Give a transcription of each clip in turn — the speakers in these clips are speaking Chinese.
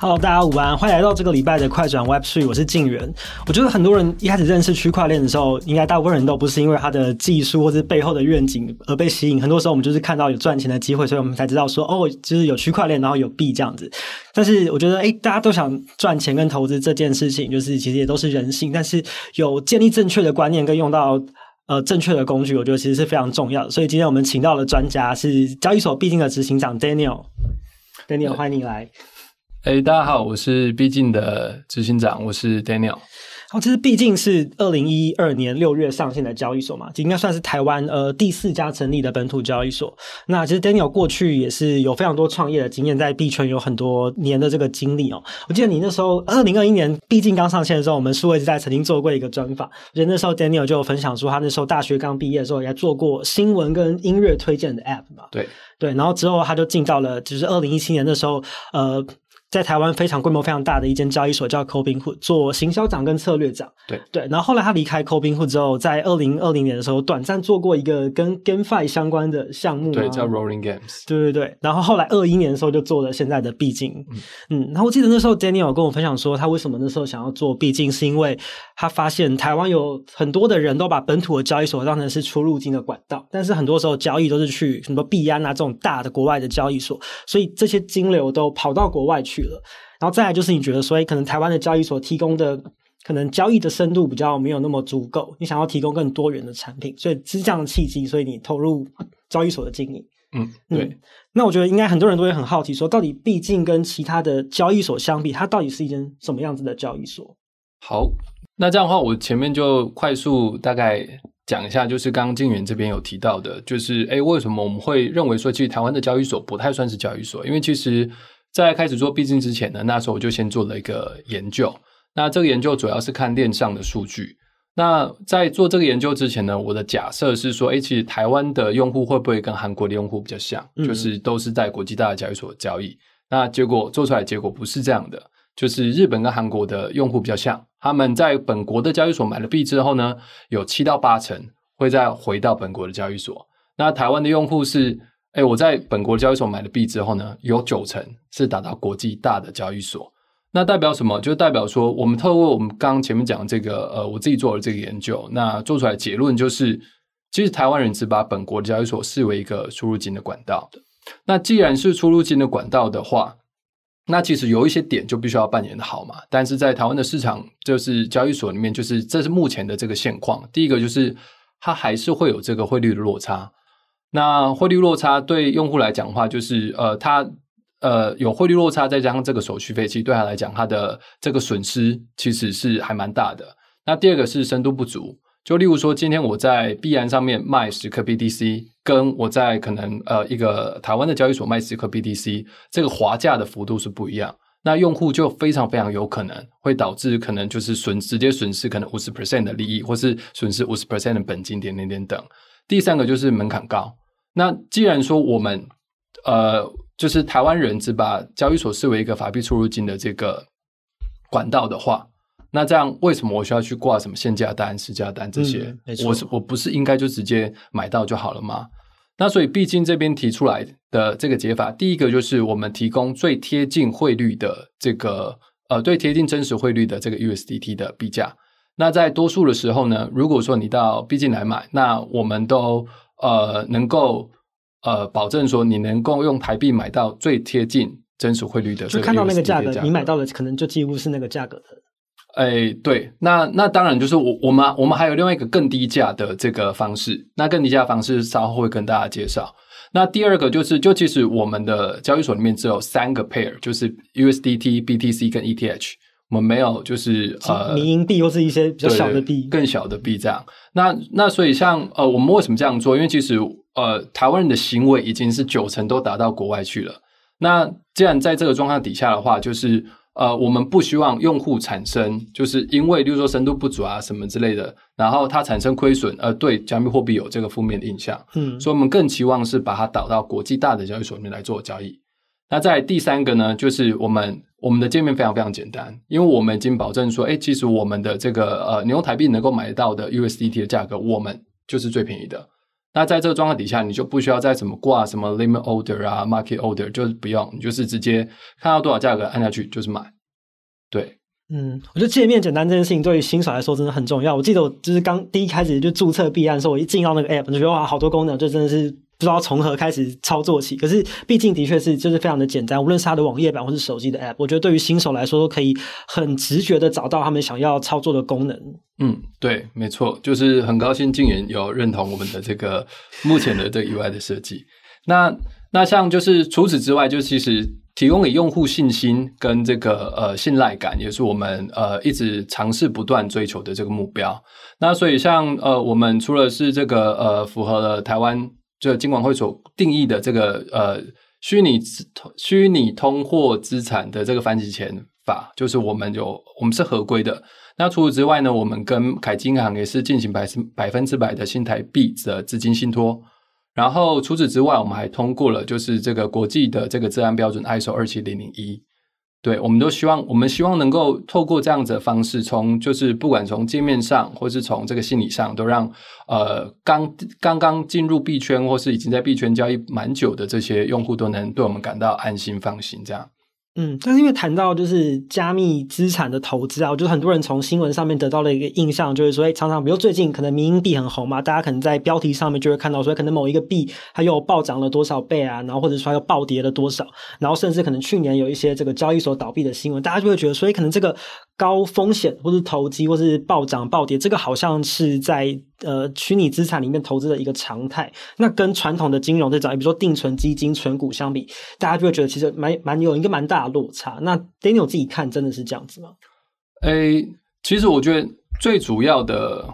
Hello，大家午安，欢迎来到这个礼拜的快转 Web Three，我是静源。我觉得很多人一开始认识区块链的时候，应该大部分人都不是因为它的技术或者背后的愿景而被吸引。很多时候我们就是看到有赚钱的机会，所以我们才知道说，哦，就是有区块链，然后有币这样子。但是我觉得，哎，大家都想赚钱跟投资这件事情，就是其实也都是人性。但是有建立正确的观念跟用到呃正确的工具，我觉得其实是非常重要的。所以今天我们请到的专家，是交易所必定的执行长 Daniel。Daniel，欢迎你来。哎、欸，大家好，我是币静的执行长，我是 Daniel。好，其实币静是二零一二年六月上线的交易所嘛，应该算是台湾呃第四家成立的本土交易所。那其实 Daniel 过去也是有非常多创业的经验，在币圈有很多年的这个经历哦。我记得你那时候二零二一年币静刚上线的时候，我们数位时代曾经做过一个专访，而且那时候 Daniel 就有分享说，他那时候大学刚毕业的时候也做过新闻跟音乐推荐的 App 嘛。对对，然后之后他就进到了，就是二零一七年的时候，呃。在台湾非常规模非常大的一间交易所叫 Cobin Hood，做行销长跟策略长。对对，然后后来他离开 Cobin Hood 之后，在二零二零年的时候，短暂做过一个跟 GameFi 相关的项目，对，叫 Rolling Games。对对对，然后后来二一年的时候就做了现在的币静。嗯嗯，然后我记得那时候 Daniel 跟我分享说，他为什么那时候想要做币静，是因为他发现台湾有很多的人都把本土的交易所当成是出入境的管道，但是很多时候交易都是去什么币安啊这种大的国外的交易所，所以这些金流都跑到国外去了。然后再来就是你觉得，所以可能台湾的交易所提供的可能交易的深度比较没有那么足够，你想要提供更多元的产品，所以是这样的契机，所以你投入交易所的经营。嗯，对嗯。那我觉得应该很多人都会很好奇，说到底毕竟跟其他的交易所相比，它到底是一间什么样子的交易所？好，那这样的话，我前面就快速大概讲一下，就是刚刚静源这边有提到的，就是诶，为什么我们会认为说，其实台湾的交易所不太算是交易所，因为其实。在开始做币静之前呢，那时候我就先做了一个研究。那这个研究主要是看链上的数据。那在做这个研究之前呢，我的假设是说，诶，其实台湾的用户会不会跟韩国的用户比较像，嗯、就是都是在国际大的交易所交易。那结果做出来结果不是这样的，就是日本跟韩国的用户比较像，他们在本国的交易所买了币之后呢，有七到八成会再回到本国的交易所。那台湾的用户是。哎，我在本国交易所买了币之后呢，有九成是打到国际大的交易所。那代表什么？就代表说，我们透过我们刚前面讲这个，呃，我自己做的这个研究，那做出来的结论就是，其实台湾人只把本国的交易所视为一个出入金的管道的。那既然是出入金的管道的话，那其实有一些点就必须要扮演的好嘛。但是在台湾的市场，就是交易所里面，就是这是目前的这个现况。第一个就是它还是会有这个汇率的落差。那汇率落差对用户来讲的话，就是呃，他呃有汇率落差，再加上这个手续费，其实对他来讲，他的这个损失其实是还蛮大的。那第二个是深度不足，就例如说，今天我在币安上面卖十颗 BTC，跟我在可能呃一个台湾的交易所卖十颗 BTC，这个滑价的幅度是不一样。那用户就非常非常有可能会导致可能就是损直接损失可能五十 percent 的利益，或是损失五十 percent 的本金点点点等。第三个就是门槛高。那既然说我们呃，就是台湾人只把交易所视为一个法币出入金的这个管道的话，那这样为什么我需要去挂什么限价单、市价单这些？嗯、我是我不是应该就直接买到就好了吗？那所以毕竟这边提出来的这个解法，第一个就是我们提供最贴近汇率的这个呃，最贴近真实汇率的这个 USDT 的币价。那在多数的时候呢，如果说你到币静来买，那我们都呃能够呃保证说你能够用台币买到最贴近真实汇率的，就看到那个价格，你买到的可能就几乎是那个价格的。哎，对，那那当然就是我我们我们还有另外一个更低价的这个方式，那更低价的方式稍后会跟大家介绍。那第二个就是，就其实我们的交易所里面只有三个 pair，就是 USDT、BTC 跟 ETH。我们没有，就是呃，民营币或是一些比较小的币，更小的币这样。那那所以像呃，我们为什么这样做？因为其实呃，台湾人的行为已经是九成都打到国外去了。那既然在这个状况底下的话，就是呃，我们不希望用户产生就是因为，例如说深度不足啊什么之类的，然后它产生亏损，而对加密货币有这个负面的印象。嗯，所以我们更期望是把它导到国际大的交易所里面来做交易。那在第三个呢，就是我们。我们的界面非常非常简单，因为我们已经保证说，哎，其实我们的这个呃，你用台币能够买到的 USDT 的价格，我们就是最便宜的。那在这个状况底下，你就不需要再什么挂什么 limit order 啊，market order，就是不用，你就是直接看到多少价格按下去就是买。对，嗯，我觉得界面简单这件事情对于新手来说真的很重要。我记得我就是刚第一开始就注册币案的时候，我一进到那个 app 就觉得哇，好多功能，就真的是。不知道从何开始操作起，可是毕竟的确是就是非常的简单，无论是它的网页版或是手机的 App，我觉得对于新手来说都可以很直觉的找到他们想要操作的功能。嗯，对，没错，就是很高兴静远有认同我们的这个目前的这个 UI 的设计。那那像就是除此之外，就其实提供给用户信心跟这个呃信赖感，也是我们呃一直尝试不断追求的这个目标。那所以像呃我们除了是这个呃符合了台湾。就金管会所定义的这个呃虚拟虚拟通货资产的这个反洗钱法，就是我们有我们是合规的。那除此之外呢，我们跟凯基银行也是进行百百分之百的新台币的资金信托。然后除此之外，我们还通过了就是这个国际的这个治安标准 ISO 二七零零一。对，我们都希望，我们希望能够透过这样子的方式，从就是不管从界面上，或是从这个心理上，都让呃刚刚刚进入币圈，或是已经在币圈交易蛮久的这些用户，都能对我们感到安心放心，这样。嗯，但是因为谈到就是加密资产的投资啊，我觉得很多人从新闻上面得到了一个印象，就是说，哎，常常比如最近可能民营币很红嘛，大家可能在标题上面就会看到说，可能某一个币它又暴涨了多少倍啊，然后或者说又暴跌了多少，然后甚至可能去年有一些这个交易所倒闭的新闻，大家就会觉得，所以可能这个。高风险，或是投机，或是暴涨暴跌，这个好像是在呃虚拟资产里面投资的一个常态。那跟传统的金融这种，比如说定存基金、存股相比，大家就会觉得其实蛮蛮有一个蛮大的落差。那 Daniel 自己看，真的是这样子吗？诶，其实我觉得最主要的。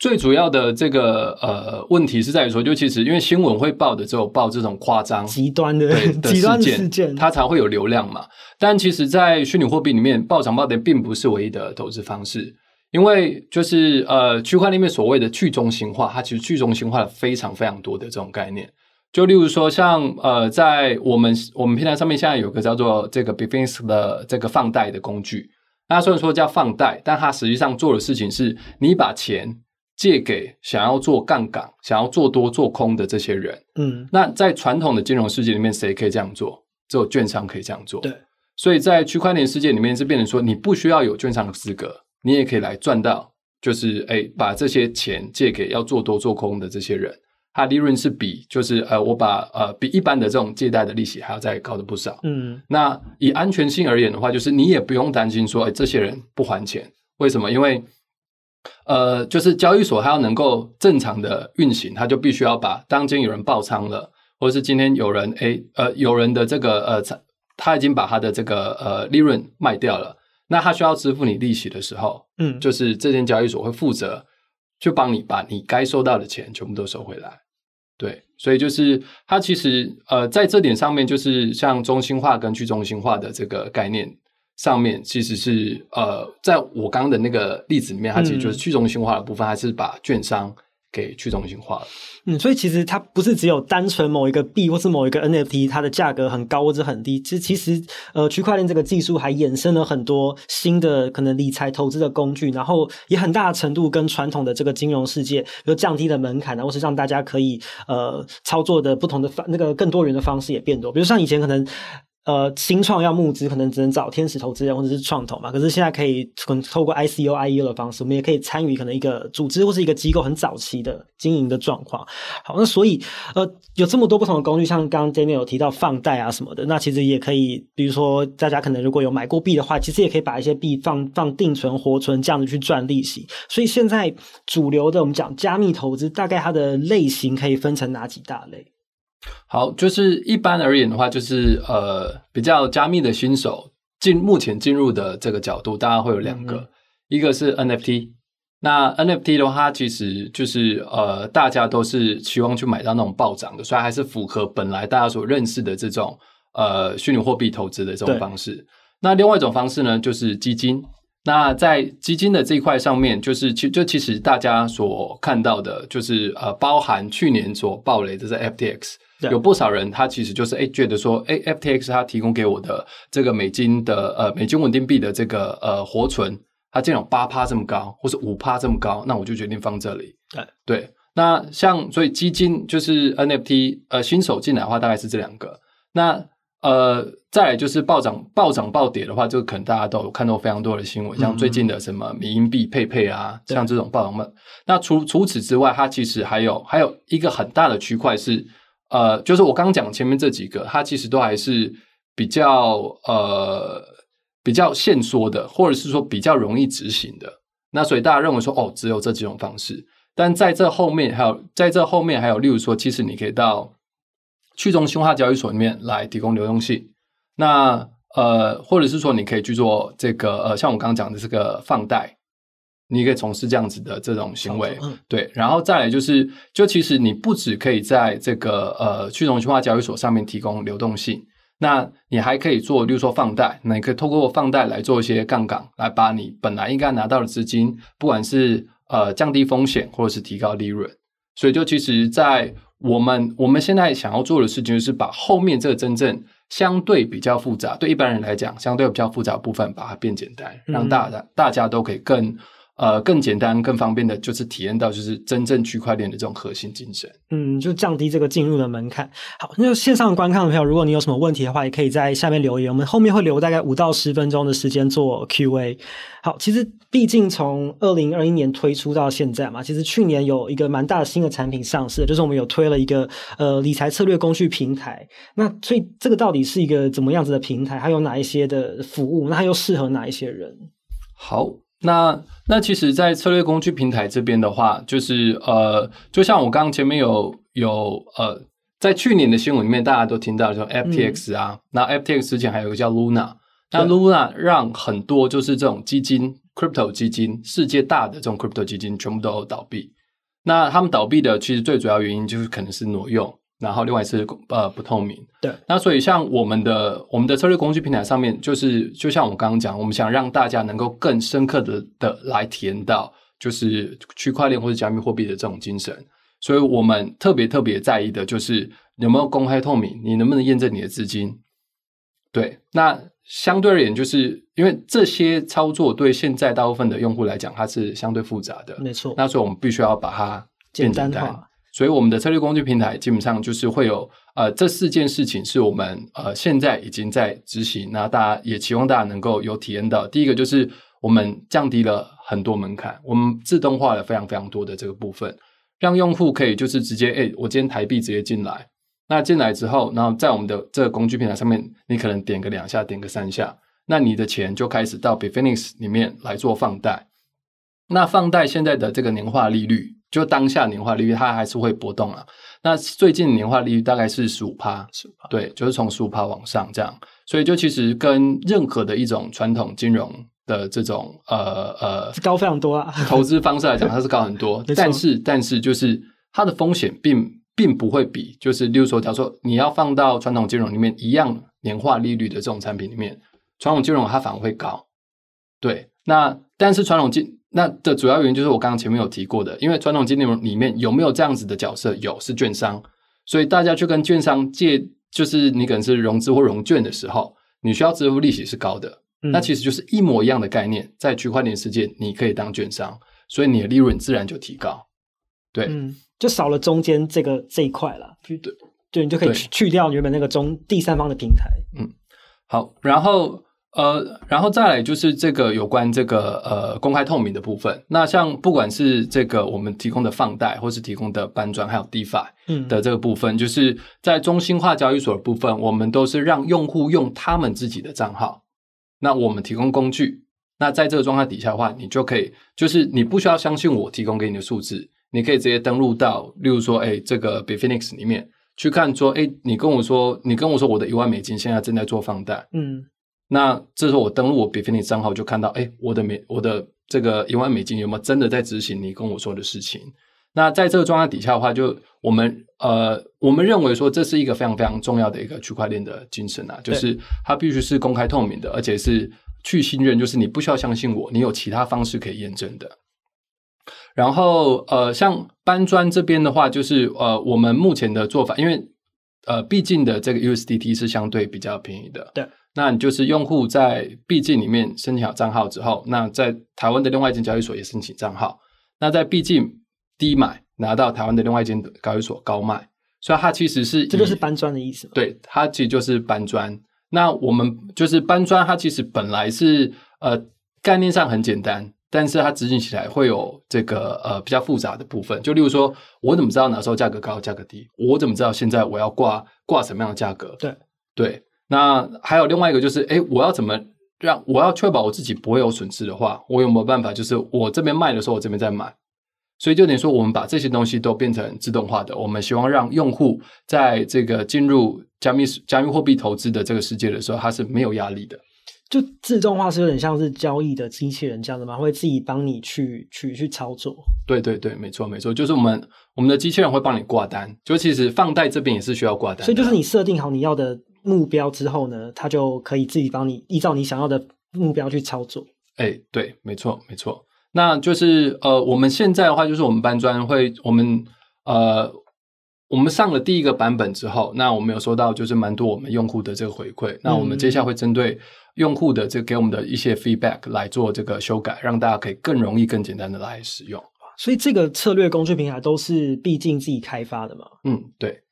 最主要的这个呃问题是在于说，就其实因为新闻会报的只有报这种夸张极端的 极端事件，它才会有流量嘛。但其实，在虚拟货币里面，暴涨暴跌并不是唯一的投资方式，因为就是呃区块链里面所谓的去中心化，它其实去中心化了非常非常多的这种概念。就例如说像，像呃在我们我们平台上面现在有个叫做这个 Bitfinex 的这个放贷的工具，那虽然说叫放贷，但它实际上做的事情是你把钱。借给想要做杠杆、想要做多做空的这些人，嗯，那在传统的金融世界里面，谁可以这样做？只有券商可以这样做。对，所以在区块链世界里面，是变成说，你不需要有券商的资格，你也可以来赚到，就是哎，把这些钱借给要做多做空的这些人，它利润是比就是呃，我把呃比一般的这种借贷的利息还要再高的不少。嗯，那以安全性而言的话，就是你也不用担心说，哎，这些人不还钱，为什么？因为呃，就是交易所它要能够正常的运行，它就必须要把当今有人爆仓了，或者是今天有人诶呃有人的这个呃他已经把他的这个呃利润卖掉了，那他需要支付你利息的时候，嗯，就是这间交易所会负责就帮你把你该收到的钱全部都收回来。对，所以就是它其实呃在这点上面，就是像中心化跟去中心化的这个概念。上面其实是呃，在我刚刚的那个例子里面，它其实就是去中心化的部分，还是把券商给去中心化了。嗯，所以其实它不是只有单纯某一个币或是某一个 NFT，它的价格很高或者很低。其实，其实呃，区块链这个技术还衍生了很多新的可能理财投资的工具，然后也很大的程度跟传统的这个金融世界，比如降低了门槛，然后是让大家可以呃操作的不同的方那个更多元的方式也变多。比如像以前可能。呃，新创要募资，可能只能找天使投资人或者是创投嘛。可是现在可以可能透过 ICO、IEO 的方式，我们也可以参与可能一个组织或是一个机构很早期的经营的状况。好，那所以呃，有这么多不同的工具，像刚刚 Daniel 有提到放贷啊什么的，那其实也可以，比如说大家可能如果有买过币的话，其实也可以把一些币放放定存、活存这样子去赚利息。所以现在主流的我们讲加密投资，大概它的类型可以分成哪几大类？好，就是一般而言的话，就是呃，比较加密的新手进目前进入的这个角度，大概会有两个，嗯、一个是 NFT。那 NFT 的话，其实就是呃，大家都是希望去买到那种暴涨的，所以还是符合本来大家所认识的这种呃虚拟货币投资的这种方式。那另外一种方式呢，就是基金。那在基金的这一块上面，就是其就其实大家所看到的，就是呃，包含去年所暴雷的是 FTX。有不少人，他其实就是哎，觉得说，哎，FTX 它提供给我的这个美金的呃美金稳定币的这个呃活存，它竟然有八趴这么高，或是五趴这么高，那我就决定放这里。对，对，那像所以基金就是 NFT，呃，新手进来的话大概是这两个。那呃，再来就是暴涨、暴涨、暴跌的话，就可能大家都有看到非常多的新闻，像最近的什么迷因币佩佩啊，像这种暴涨的。那除除此之外，它其实还有还有一个很大的区块是，呃，就是我刚刚讲前面这几个，它其实都还是比较呃比较限缩的，或者是说比较容易执行的。那所以大家认为说，哦，只有这几种方式。但在这后面还有，在这后面还有，例如说，其实你可以到。去中心化交易所里面来提供流动性，那呃，或者是说你可以去做这个呃，像我刚刚讲的这个放贷，你可以从事这样子的这种行为，嗯、对，然后再来就是，就其实你不只可以在这个呃去中心化交易所上面提供流动性，那你还可以做，例如说放贷，那你可以透过放贷来做一些杠杆，来把你本来应该拿到的资金，不管是呃降低风险或者是提高利润，所以就其实，在我们我们现在想要做的事情，就是把后面这个真正相对比较复杂，对一般人来讲相对比较复杂的部分，把它变简单，让大家大家都可以更。呃，更简单、更方便的，就是体验到就是真正区块链的这种核心精神。嗯，就降低这个进入的门槛。好，那线上观看的朋友，如果你有什么问题的话，也可以在下面留言。我们后面会留大概五到十分钟的时间做 Q&A。好，其实毕竟从二零二一年推出到现在嘛，其实去年有一个蛮大的新的产品上市，就是我们有推了一个呃理财策略工具平台。那所以这个到底是一个怎么样子的平台？它有哪一些的服务？那它又适合哪一些人？好。那那其实，在策略工具平台这边的话，就是呃，就像我刚刚前面有有呃，在去年的新闻里面，大家都听到说 FTX 啊，嗯、那 FTX 之前还有一个叫 Luna，那 Luna 让很多就是这种基金，crypto 基金，世界大的这种 crypto 基金全部都倒闭。那他们倒闭的其实最主要原因就是可能是挪用。然后另外是呃不透明，对。那所以像我们的我们的策略工具平台上面，就是就像我刚刚讲，我们想让大家能够更深刻的的来体验到，就是区块链或者加密货币的这种精神。所以我们特别特别在意的就是有没有公开透明，你能不能验证你的资金？对。那相对而言，就是因为这些操作对现在大部分的用户来讲，它是相对复杂的，没错。那所以我们必须要把它简单化。所以我们的策略工具平台基本上就是会有呃这四件事情是我们呃现在已经在执行，那大家也期望大家能够有体验到。第一个就是我们降低了很多门槛，我们自动化了非常非常多的这个部分，让用户可以就是直接诶，我今天台币直接进来，那进来之后，然后在我们的这个工具平台上面，你可能点个两下，点个三下，那你的钱就开始到 Bitfinex 里面来做放贷。那放贷现在的这个年化利率。就当下年化利率，它还是会波动啊。那最近年化利率大概是十五趴，十五趴，对，就是从十五趴往上这样。所以就其实跟任何的一种传统金融的这种呃呃高非常多啊，投资方式来讲，它是高很多。但是但是就是它的风险并并不会比，就是例如说，假如说你要放到传统金融里面一样年化利率的这种产品里面，传统金融它反而会高。对，那但是传统金那的主要原因就是我刚刚前面有提过的，因为传统金融里面有没有这样子的角色？有，是券商，所以大家去跟券商借，就是你可能是融资或融券的时候，你需要支付利息是高的。嗯、那其实就是一模一样的概念，在区块链世界，你可以当券商，所以你的利润自然就提高。对，嗯，就少了中间这个这一块了。对，对，你就可以去去掉原本那个中第三方的平台。嗯，好，然后。呃，然后再来就是这个有关这个呃公开透明的部分。那像不管是这个我们提供的放贷，或是提供的搬砖，还有 DeFi 的这个部分，嗯、就是在中心化交易所的部分，我们都是让用户用他们自己的账号。那我们提供工具。那在这个状态底下的话，你就可以，就是你不需要相信我提供给你的数字，你可以直接登录到，例如说，哎，这个 Bitfinex 里面去看，说，哎，你跟我说，你跟我说我的一万美金现在正在做放贷，嗯。那这时候我登录我 Bitfinex 账号就看到，哎，我的美我的这个一万美金有没有真的在执行你跟我说的事情？那在这个状态底下的话，就我们呃，我们认为说这是一个非常非常重要的一个区块链的精神啊，就是它必须是公开透明的，而且是去信任，就是你不需要相信我，你有其他方式可以验证的。然后呃，像搬砖这边的话，就是呃，我们目前的做法，因为呃，毕竟的这个 USDT 是相对比较便宜的，对。那你就是用户在币境里面申请好账号之后，那在台湾的另外一间交易所也申请账号。那在币境低买，拿到台湾的另外一间交易所高卖，所以它其实是这就是搬砖的意思？对，它其实就是搬砖。那我们就是搬砖，它其实本来是呃概念上很简单，但是它执行起来会有这个呃比较复杂的部分。就例如说，我怎么知道哪时候价格高、价格低？我怎么知道现在我要挂挂什么样的价格？对对。那还有另外一个就是，哎，我要怎么让我要确保我自己不会有损失的话，我有没有办法？就是我这边卖的时候，我这边再买。所以就等于说，我们把这些东西都变成自动化的。我们希望让用户在这个进入加密加密货币投资的这个世界的时候，它是没有压力的。就自动化是有点像是交易的机器人这样的吗？会自己帮你去去去操作？对对对，没错没错，就是我们我们的机器人会帮你挂单。就其实放贷这边也是需要挂单，所以就是你设定好你要的目标之后呢，它就可以自己帮你依照你想要的目标去操作。哎，对，没错没错。那就是呃，我们现在的话，就是我们搬砖会，我们呃，我们上了第一个版本之后，那我们有收到就是蛮多我们用户的这个回馈。嗯、那我们接下来会针对用户的这给我们的一些 feedback 来做这个修改，让大家可以更容易、更简单的来使用。所以这个策略工具平台都是毕竟自己开发的嘛？嗯，对。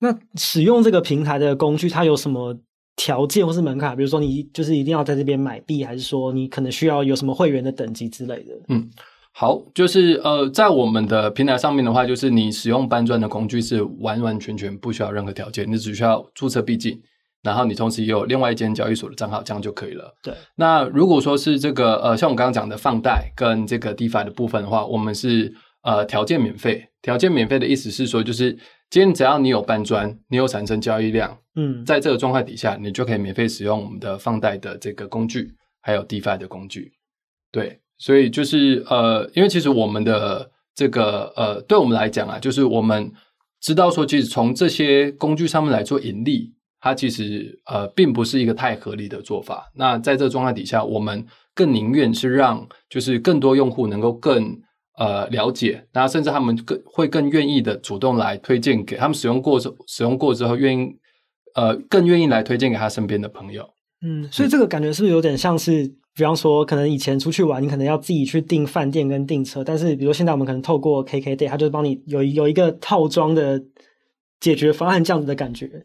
那使用这个平台的工具，它有什么？条件或是门槛，比如说你就是一定要在这边买币，还是说你可能需要有什么会员的等级之类的？嗯，好，就是呃，在我们的平台上面的话，就是你使用搬砖的工具是完完全全不需要任何条件，你只需要注册币进，然后你同时也有另外一间交易所的账号，这样就可以了。对。那如果说是这个呃，像我刚刚讲的放贷跟这个 DeFi 的部分的话，我们是呃条件免费。条件免费的意思是说，就是。今天只要你有搬砖，你有产生交易量，嗯，在这个状态底下，你就可以免费使用我们的放贷的这个工具，还有 DeFi 的工具。对，所以就是呃，因为其实我们的这个呃，对我们来讲啊，就是我们知道说，其实从这些工具上面来做盈利，它其实呃，并不是一个太合理的做法。那在这个状态底下，我们更宁愿是让就是更多用户能够更。呃，了解，那甚至他们更会更愿意的主动来推荐给他们使用过之使用过之后，愿意呃更愿意来推荐给他身边的朋友。嗯，所以这个感觉是不是有点像是，嗯、比方说，可能以前出去玩，你可能要自己去订饭店跟订车，但是比如现在我们可能透过 KKday，他就帮你有有一个套装的解决方案这样子的感觉。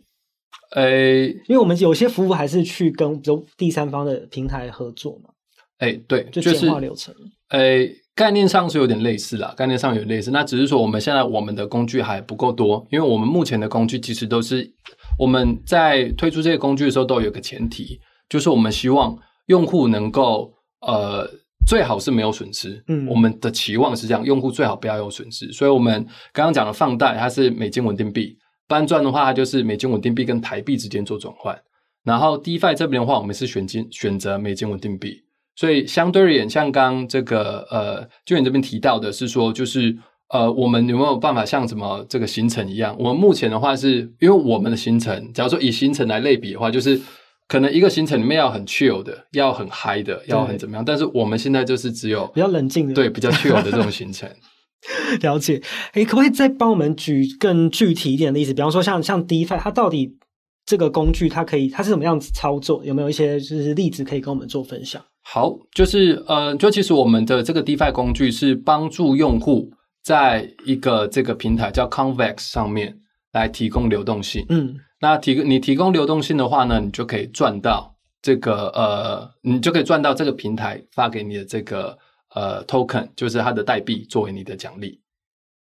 诶、欸，因为我们有些服务还是去跟比如第三方的平台合作嘛。诶、欸，对，就简化流程。诶、欸。概念上是有点类似啦，概念上有点类似，那只是说我们现在我们的工具还不够多，因为我们目前的工具其实都是我们在推出这些工具的时候都有一个前提，就是我们希望用户能够呃最好是没有损失，嗯，我们的期望是这样，用户最好不要有损失，所以我们刚刚讲的放贷它是美金稳定币，搬砖的话它就是美金稳定币跟台币之间做转换，然后 DeFi 这边的话我们是选金选择美金稳定币。所以相对而言，像刚这个呃，就你这边提到的是说，就是呃，我们有没有办法像什么这个行程一样？我们目前的话是，因为我们的行程，假如说以行程来类比的话，就是可能一个行程里面要很 chill 的，要很嗨的，要很怎么样？但是我们现在就是只有比较冷静的，对，比较 chill 的这种行程。了解。诶，可不可以再帮我们举更具体一点的例子？比方说像，像像 DeFi，它到底这个工具它可以它是怎么样子操作？有没有一些就是例子可以跟我们做分享？好，就是呃，就其实我们的这个 DeFi 工具是帮助用户在一个这个平台叫 Convex 上面来提供流动性。嗯，那提你提供流动性的话呢，你就可以赚到这个呃，你就可以赚到这个平台发给你的这个呃 Token，就是它的代币作为你的奖励。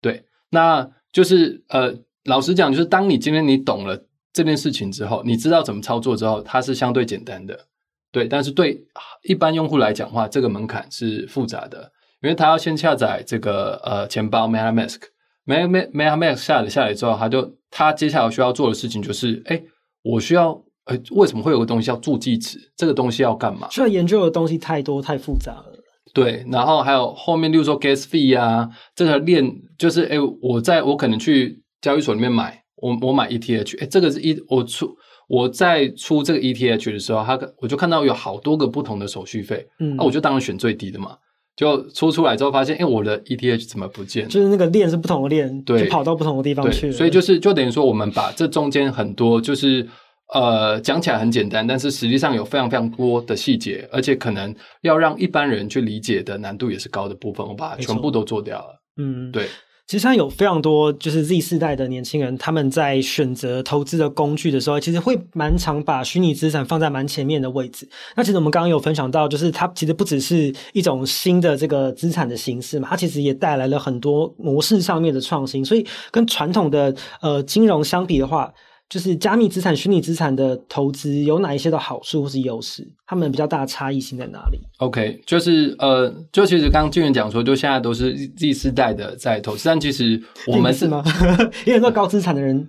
对，那就是呃，老实讲，就是当你今天你懂了这件事情之后，你知道怎么操作之后，它是相对简单的。对，但是对一般用户来讲的话，这个门槛是复杂的，因为他要先下载这个呃钱包 MetaMask，MetaMask 下载下来之后，他就他接下来需要做的事情就是，哎，我需要呃为什么会有个东西叫助记词？这个东西要干嘛？需要研究的东西太多太复杂了。对，然后还有后面，例如说 Gas Fee 啊，这个链就是，哎，我在我可能去交易所里面买，我我买 ETH，哎，这个是一我出。我在出这个 ETH 的时候，他我就看到有好多个不同的手续费，嗯，那、啊、我就当然选最低的嘛。就出出来之后发现，哎，我的 ETH 怎么不见？就是那个链是不同的链，对，就跑到不同的地方去了。所以就是就等于说，我们把这中间很多就是呃讲起来很简单，但是实际上有非常非常多的细节，而且可能要让一般人去理解的难度也是高的部分，我把它全部都做掉了。嗯，对。其实现在有非常多就是 Z 世代的年轻人，他们在选择投资的工具的时候，其实会蛮常把虚拟资产放在蛮前面的位置。那其实我们刚刚有分享到，就是它其实不只是一种新的这个资产的形式嘛，它其实也带来了很多模式上面的创新。所以跟传统的呃金融相比的话，就是加密资产、虚拟资产的投资有哪一些的好处或是优势？他们比较大的差异性在哪里？OK，就是呃，就其实刚刚金源讲说，就现在都是 Z 世代的在投资，但其实我们是吗？因为很多高资产的人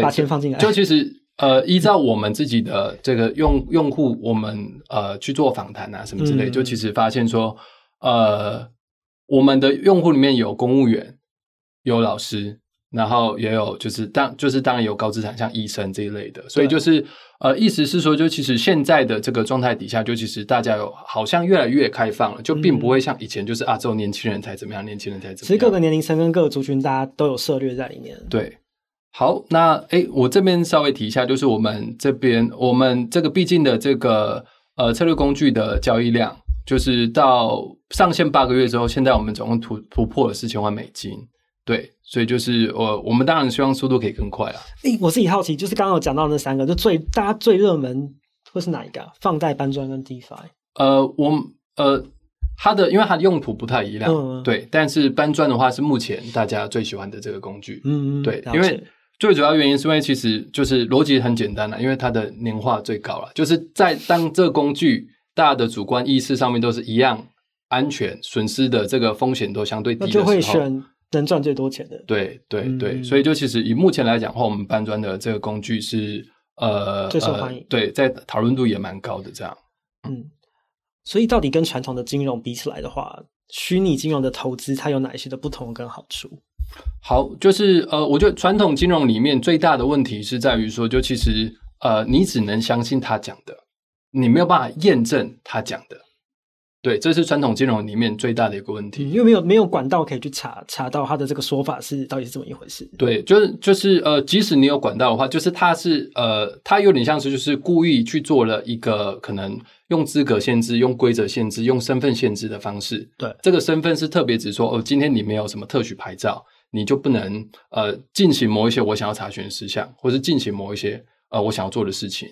把钱放进来，欸、就，就其实呃，依照我们自己的这个用用户，我们呃去做访谈啊什么之类，嗯、就其实发现说，呃，我们的用户里面有公务员，有老师。然后也有就是当就是当然有高资产像医生这一类的，所以就是呃意思是说，就其实现在的这个状态底下，就其实大家有好像越来越开放了，就并不会像以前就是啊只有年轻人才怎么样，年轻人才怎么样。其实各个年龄层跟各个族群，大家都有涉猎在里面。对，好，那诶我这边稍微提一下，就是我们这边我们这个毕竟的这个呃策略工具的交易量，就是到上线八个月之后，现在我们总共突突破了四千万美金。对，所以就是我我们当然希望速度可以更快啊。诶，我自己好奇，就是刚刚有讲到那三个，就最大家最热门会是哪一个？放贷、搬砖跟 DeFi。呃，我呃，它的因为它的用途不太一样，嗯、对。但是搬砖的话是目前大家最喜欢的这个工具，嗯嗯，对。因为最主要原因是因为其实就是逻辑很简单了，因为它的年化最高了，就是在当这个工具大家的主观意识上面都是一样安全，损失的这个风险都相对低的时候，就会选。能赚最多钱的，对对对，嗯、所以就其实以目前来讲的话，我们搬砖的这个工具是呃最受欢迎，呃、对，在讨论度也蛮高的这样。嗯，所以到底跟传统的金融比起来的话，虚拟金融的投资它有哪一些的不同跟好处？好，就是呃，我觉得传统金融里面最大的问题是在于说，就其实呃，你只能相信他讲的，你没有办法验证他讲的。对，这是传统金融里面最大的一个问题，嗯、因为没有没有管道可以去查查到他的这个说法是到底是怎么一回事。对，就是就是呃，即使你有管道的话，就是他是呃，他有点像是就是故意去做了一个可能用资格限制、用规则限制、用身份限制的方式。对，这个身份是特别指说哦，今天你没有什么特许牌照，你就不能呃进行某一些我想要查询的事项，或是进行某一些呃我想要做的事情。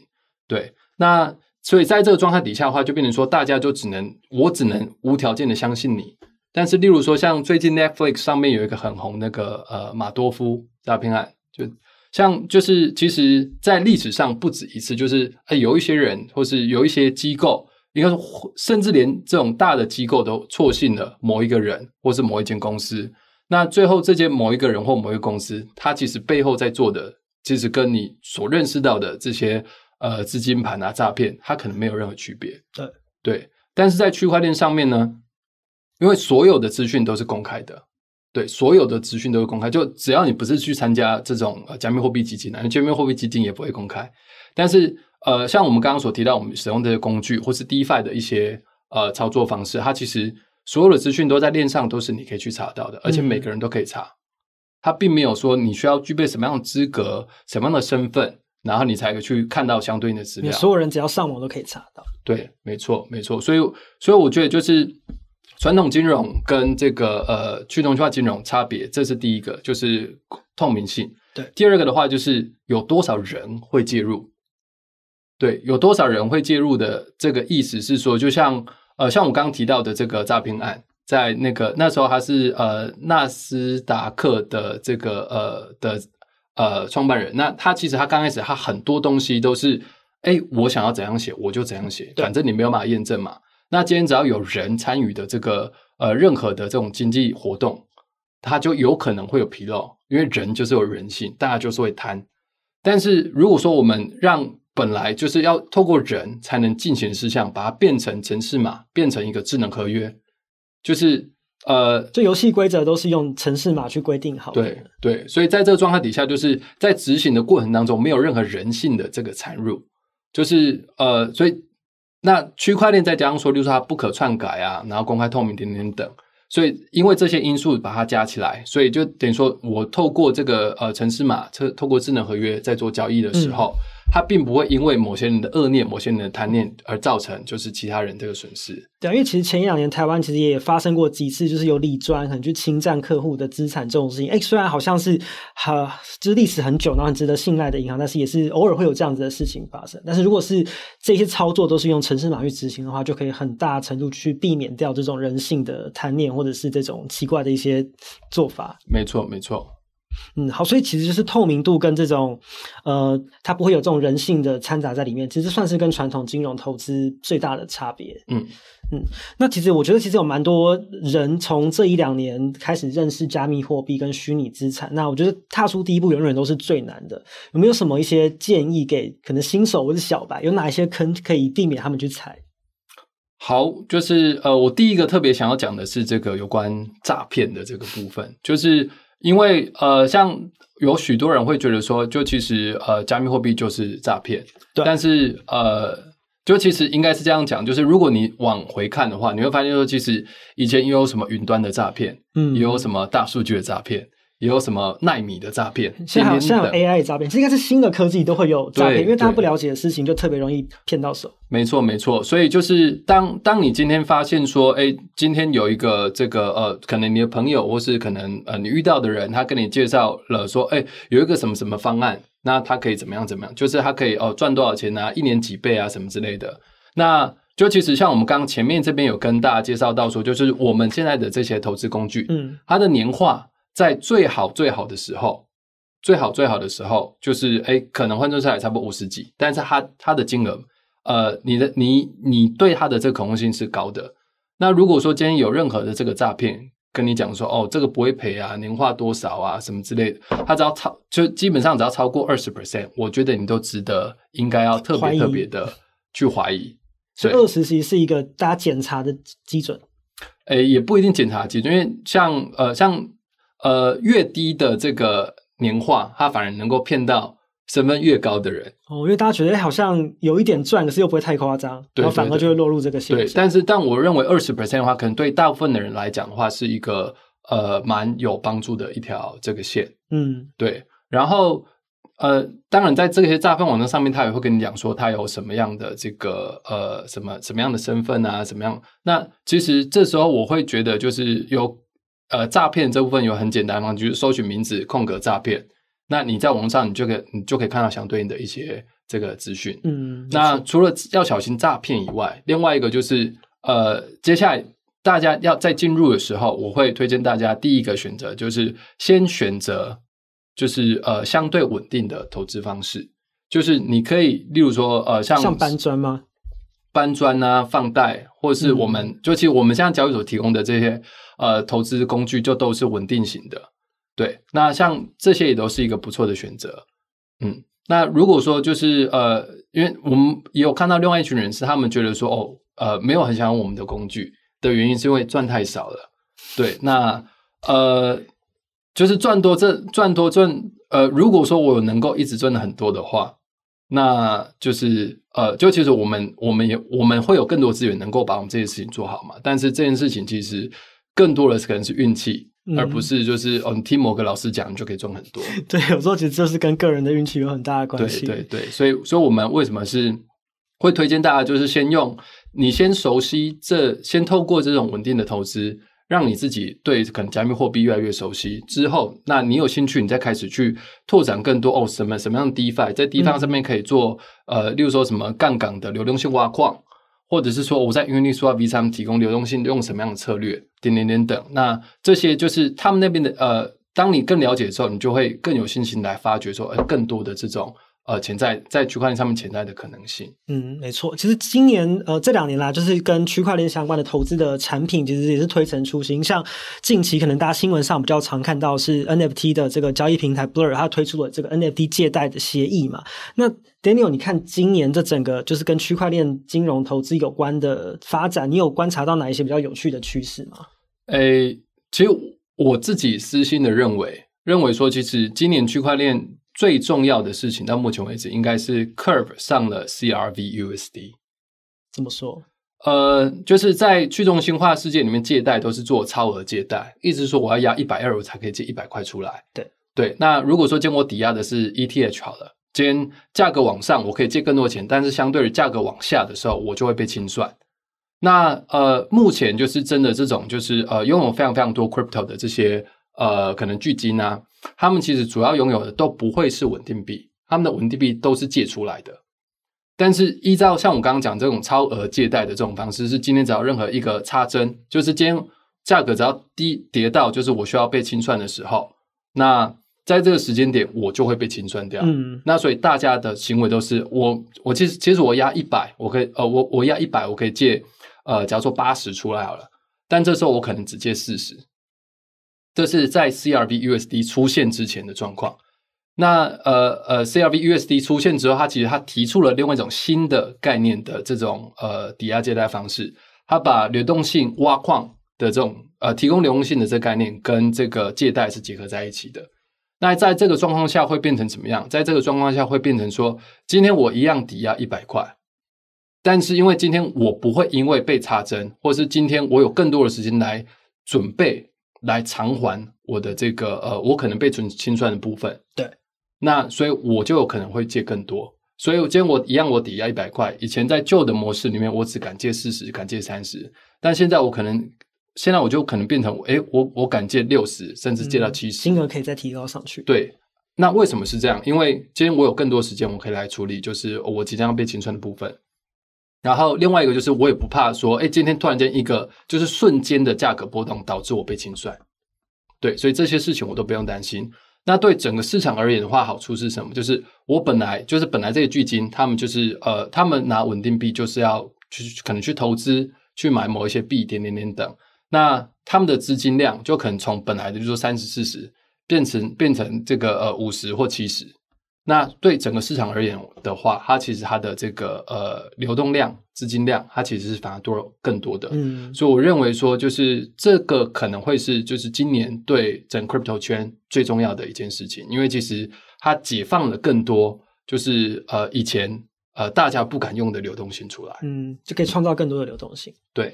对，那。所以在这个状态底下的话，就变成说，大家就只能我只能无条件的相信你。但是，例如说，像最近 Netflix 上面有一个很红那个呃马多夫诈骗案，就像就是其实，在历史上不止一次，就是有一些人或是有一些机构，应该说甚至连这种大的机构都错信了某一个人或是某一间公司。那最后，这间某一个人或某一个公司，他其实背后在做的，其实跟你所认识到的这些。呃，资金盘啊，诈骗，它可能没有任何区别。对对，但是在区块链上面呢，因为所有的资讯都是公开的，对，所有的资讯都是公开，就只要你不是去参加这种呃加密货币基金啊，加密货币基金也不会公开。但是呃，像我们刚刚所提到，我们使用这些工具或是 DeFi 的一些呃操作方式，它其实所有的资讯都在链上，都是你可以去查到的，而且每个人都可以查。嗯、它并没有说你需要具备什么样的资格、什么样的身份。然后你才可以去看到相对应的资料。所有人只要上网都可以查到。对，没错，没错。所以，所以我觉得就是传统金融跟这个呃去中心化金融差别，这是第一个，就是透明性。对。第二个的话，就是有多少人会介入。对，有多少人会介入的这个意思是说，就像呃，像我刚刚提到的这个诈骗案，在那个那时候还是呃纳斯达克的这个呃的。呃，创办人，那他其实他刚开始他很多东西都是，哎，我想要怎样写我就怎样写，反正你没有办法验证嘛。那今天只要有人参与的这个呃任何的这种经济活动，他就有可能会有纰漏，因为人就是有人性，大家就是会贪。但是如果说我们让本来就是要透过人才能进行的事项，把它变成城市码，变成一个智能合约，就是。呃，这游戏规则都是用城市码去规定好的。对对，所以在这个状态底下，就是在执行的过程当中，没有任何人性的这个参入，就是呃，所以那区块链再加上说，就是说它不可篡改啊，然后公开透明等等等，所以因为这些因素把它加起来，所以就等于说我透过这个呃城市码，透透过智能合约在做交易的时候，嗯、它并不会因为某些人的恶念、某些人的贪念而造成就是其他人这个损失。对，因为其实前一两年台湾其实也发生过几次，就是有理专可能去侵占客户的资产这种事情。哎，虽然好像是哈，就是历史很久，然后很值得信赖的银行，但是也是偶尔会有这样子的事情发生。但是如果是这些操作都是用城市码去执行的话，就可以很大程度去避免掉这种人性的贪念或者是这种奇怪的一些做法。没错，没错。嗯，好，所以其实就是透明度跟这种，呃，它不会有这种人性的掺杂在里面，其实算是跟传统金融投资最大的差别。嗯嗯，那其实我觉得，其实有蛮多人从这一两年开始认识加密货币跟虚拟资产。那我觉得踏出第一步永远都是最难的。有没有什么一些建议给可能新手或者小白？有哪一些坑可以避免他们去踩？好，就是呃，我第一个特别想要讲的是这个有关诈骗的这个部分，就是。因为呃，像有许多人会觉得说，就其实呃，加密货币就是诈骗。对。但是呃，就其实应该是这样讲，就是如果你往回看的话，你会发现说，其实以前也有什么云端的诈骗，嗯，也有什么大数据的诈骗。也有什么奈米的诈骗，现在好像有 AI 诈骗，这应该是新的科技都会有诈骗，因为大家不了解的事情就特别容易骗到手。没错，没错。所以就是当当你今天发现说，哎，今天有一个这个呃，可能你的朋友或是可能呃你遇到的人，他跟你介绍了说，哎，有一个什么什么方案，那他可以怎么样怎么样，就是他可以哦赚多少钱啊，一年几倍啊什么之类的。那就其实像我们刚刚前面这边有跟大家介绍到说，就是我们现在的这些投资工具，嗯，它的年化。在最好最好的时候，最好最好的时候，就是哎，可能换算下来差不多五十几，但是它它的金额，呃，你的你你对它的这个可控性是高的。那如果说今天有任何的这个诈骗跟你讲说，哦，这个不会赔啊，年化多少啊，什么之类的，它只要超就基本上只要超过二十 percent，我觉得你都值得应该要特别特别的去怀疑。所以二十其实是一个大家检查的基准。哎，也不一定检查基准，因为像呃像。呃，越低的这个年化，它反而能够骗到身份越高的人哦，因为大家觉得好像有一点赚，可是又不会太夸张，对，然后反而就会落入这个陷阱。对，但是但我认为二十 percent 的话，可能对大部分的人来讲的话，是一个呃蛮有帮助的一条这个线。嗯，对。然后呃，当然在这些诈骗网站上面，他也会跟你讲说他有什么样的这个呃什么什么样的身份啊，什么样。那其实这时候我会觉得就是有。呃，诈骗这部分有很简单嘛，就是搜寻名字空格诈骗，那你在网上你就可以你就可以看到相对应的一些这个资讯。嗯，那除了要小心诈骗以外，另外一个就是呃，接下来大家要在进入的时候，我会推荐大家第一个选择就是先选择就是呃相对稳定的投资方式，就是你可以例如说呃像像搬砖吗？搬砖啊，放贷，或是我们、嗯、就其实我们现在交易所提供的这些呃投资工具，就都是稳定型的。对，那像这些也都是一个不错的选择。嗯，那如果说就是呃，因为我们也有看到另外一群人是他们觉得说哦，呃，没有很想用我们的工具的原因是因为赚太少了。对，那呃，就是赚多这赚多赚呃，如果说我能够一直赚的很多的话。那就是呃，就其实我们我们也我们会有更多资源能够把我们这些事情做好嘛。但是这件事情其实更多的是可能是运气，嗯、而不是就是哦，你听某个老师讲你就可以赚很多。对，有时候其实就是跟个人的运气有很大的关系。对对对，所以所以我们为什么是会推荐大家就是先用你先熟悉这，先透过这种稳定的投资。让你自己对可能加密货币越来越熟悉之后，那你有兴趣，你再开始去拓展更多哦，什么什么样的 DeFi，在 DeFi 上面可以做、嗯、呃，例如说什么杠杆的流动性挖矿，或者是说我在 Uniswap V 上提供流动性，用什么样的策略，点点点等。那这些就是他们那边的呃，当你更了解之后，你就会更有信心来发掘说，呃，更多的这种。呃，潜在在区块链上面潜在的可能性，嗯，没错。其实今年呃这两年来，就是跟区块链相关的投资的产品，其实也是推陈出新。像近期可能大家新闻上比较常看到是 NFT 的这个交易平台 Blur，它推出了这个 NFT 借贷的协议嘛。那 Daniel，你看今年这整个就是跟区块链金融投资有关的发展，你有观察到哪一些比较有趣的趋势吗？诶，其实我自己私心的认为，认为说，其实今年区块链。最重要的事情到目前为止，应该是 Curve 上了 CRV-USD。怎么说？呃，就是在去中心化世界里面借贷都是做超额借贷，意思是说我要押一百二，我才可以借一百块出来。对对。那如果说今天我抵押的是 ETH 好了，今天价格往上，我可以借更多钱，但是相对于价格往下的时候，我就会被清算。那呃，目前就是真的这种，就是呃，拥有非常非常多 crypto 的这些呃，可能巨金啊，他们其实主要拥有的都不会是稳定币，他们的稳定币都是借出来的。但是依照像我刚刚讲这种超额借贷的这种方式，是今天只要任何一个插针，就是今天价格只要低跌到，就是我需要被清算的时候，那。在这个时间点，我就会被清算掉。嗯，那所以大家的行为都是我，我其实其实我压一百，我可以呃，我我压一百，我可以借呃，假如说八十出来好了，但这时候我可能只借四十。这是在 CRV-USD 出现之前的状况。那呃呃，CRV-USD 出现之后，它其实它提出了另外一种新的概念的这种呃抵押借贷方式，它把流动性挖矿的这种呃提供流动性的这个概念跟这个借贷是结合在一起的。那在这个状况下会变成怎么样？在这个状况下会变成说，今天我一样抵押一百块，但是因为今天我不会因为被插针，或是今天我有更多的时间来准备来偿还我的这个呃，我可能被准清算的部分。对，那所以我就有可能会借更多。所以今天我一样我抵押一百块，以前在旧的模式里面我只敢借四十，敢借三十，但现在我可能。现在我就可能变成，诶，我我敢借六十，甚至借到七十，金额可以再提高上去。对，那为什么是这样？因为今天我有更多时间，我可以来处理，就是我即将要被清算的部分。然后另外一个就是，我也不怕说，诶，今天突然间一个就是瞬间的价格波动导致我被清算。对，所以这些事情我都不用担心。那对整个市场而言的话，好处是什么？就是我本来就是本来这些巨鲸，他们就是呃，他们拿稳定币就是要去可能去投资去买某一些币，点点点等。那他们的资金量就可能从本来的就是说三十四十变成变成这个呃五十或七十。那对整个市场而言的话，它其实它的这个呃流动量资金量，它其实是反而多更多的。嗯，所以我认为说，就是这个可能会是就是今年对整 crypto 圈最重要的一件事情，因为其实它解放了更多就是呃以前呃大家不敢用的流动性出来。嗯，就可以创造更多的流动性。对。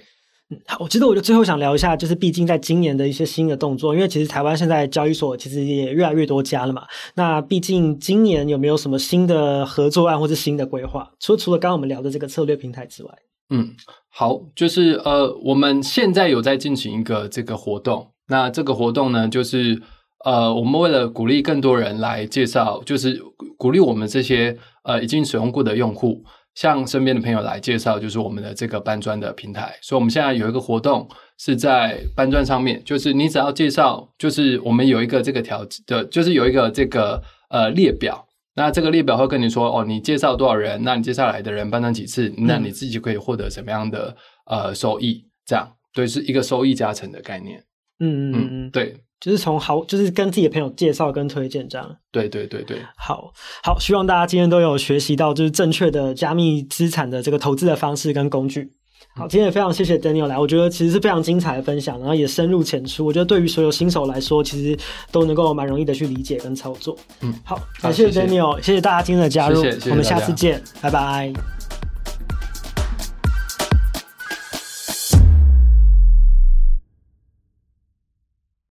好，我觉得我就最后想聊一下，就是毕竟在今年的一些新的动作，因为其实台湾现在交易所其实也越来越多家了嘛。那毕竟今年有没有什么新的合作案或是新的规划？除除了刚刚我们聊的这个策略平台之外，嗯，好，就是呃，我们现在有在进行一个这个活动。那这个活动呢，就是呃，我们为了鼓励更多人来介绍，就是鼓励我们这些呃已经使用过的用户。向身边的朋友来介绍，就是我们的这个搬砖的平台。所以，我们现在有一个活动是在搬砖上面，就是你只要介绍，就是我们有一个这个条的，就是有一个这个呃列表。那这个列表会跟你说，哦，你介绍多少人，那你接下来的人搬砖几次，那你自己可以获得什么样的呃收益？这样，对，是一个收益加成的概念。嗯嗯嗯，对。就是从好，就是跟自己的朋友介绍跟推荐这样。对对对对，好好，希望大家今天都有学习到就是正确的加密资产的这个投资的方式跟工具。好，今天也非常谢谢 Daniel 来，我觉得其实是非常精彩的分享，然后也深入浅出，我觉得对于所有新手来说，其实都能够蛮容易的去理解跟操作。嗯，好，感谢 Daniel，谢谢，大家今天的加入，我们下次见，拜拜。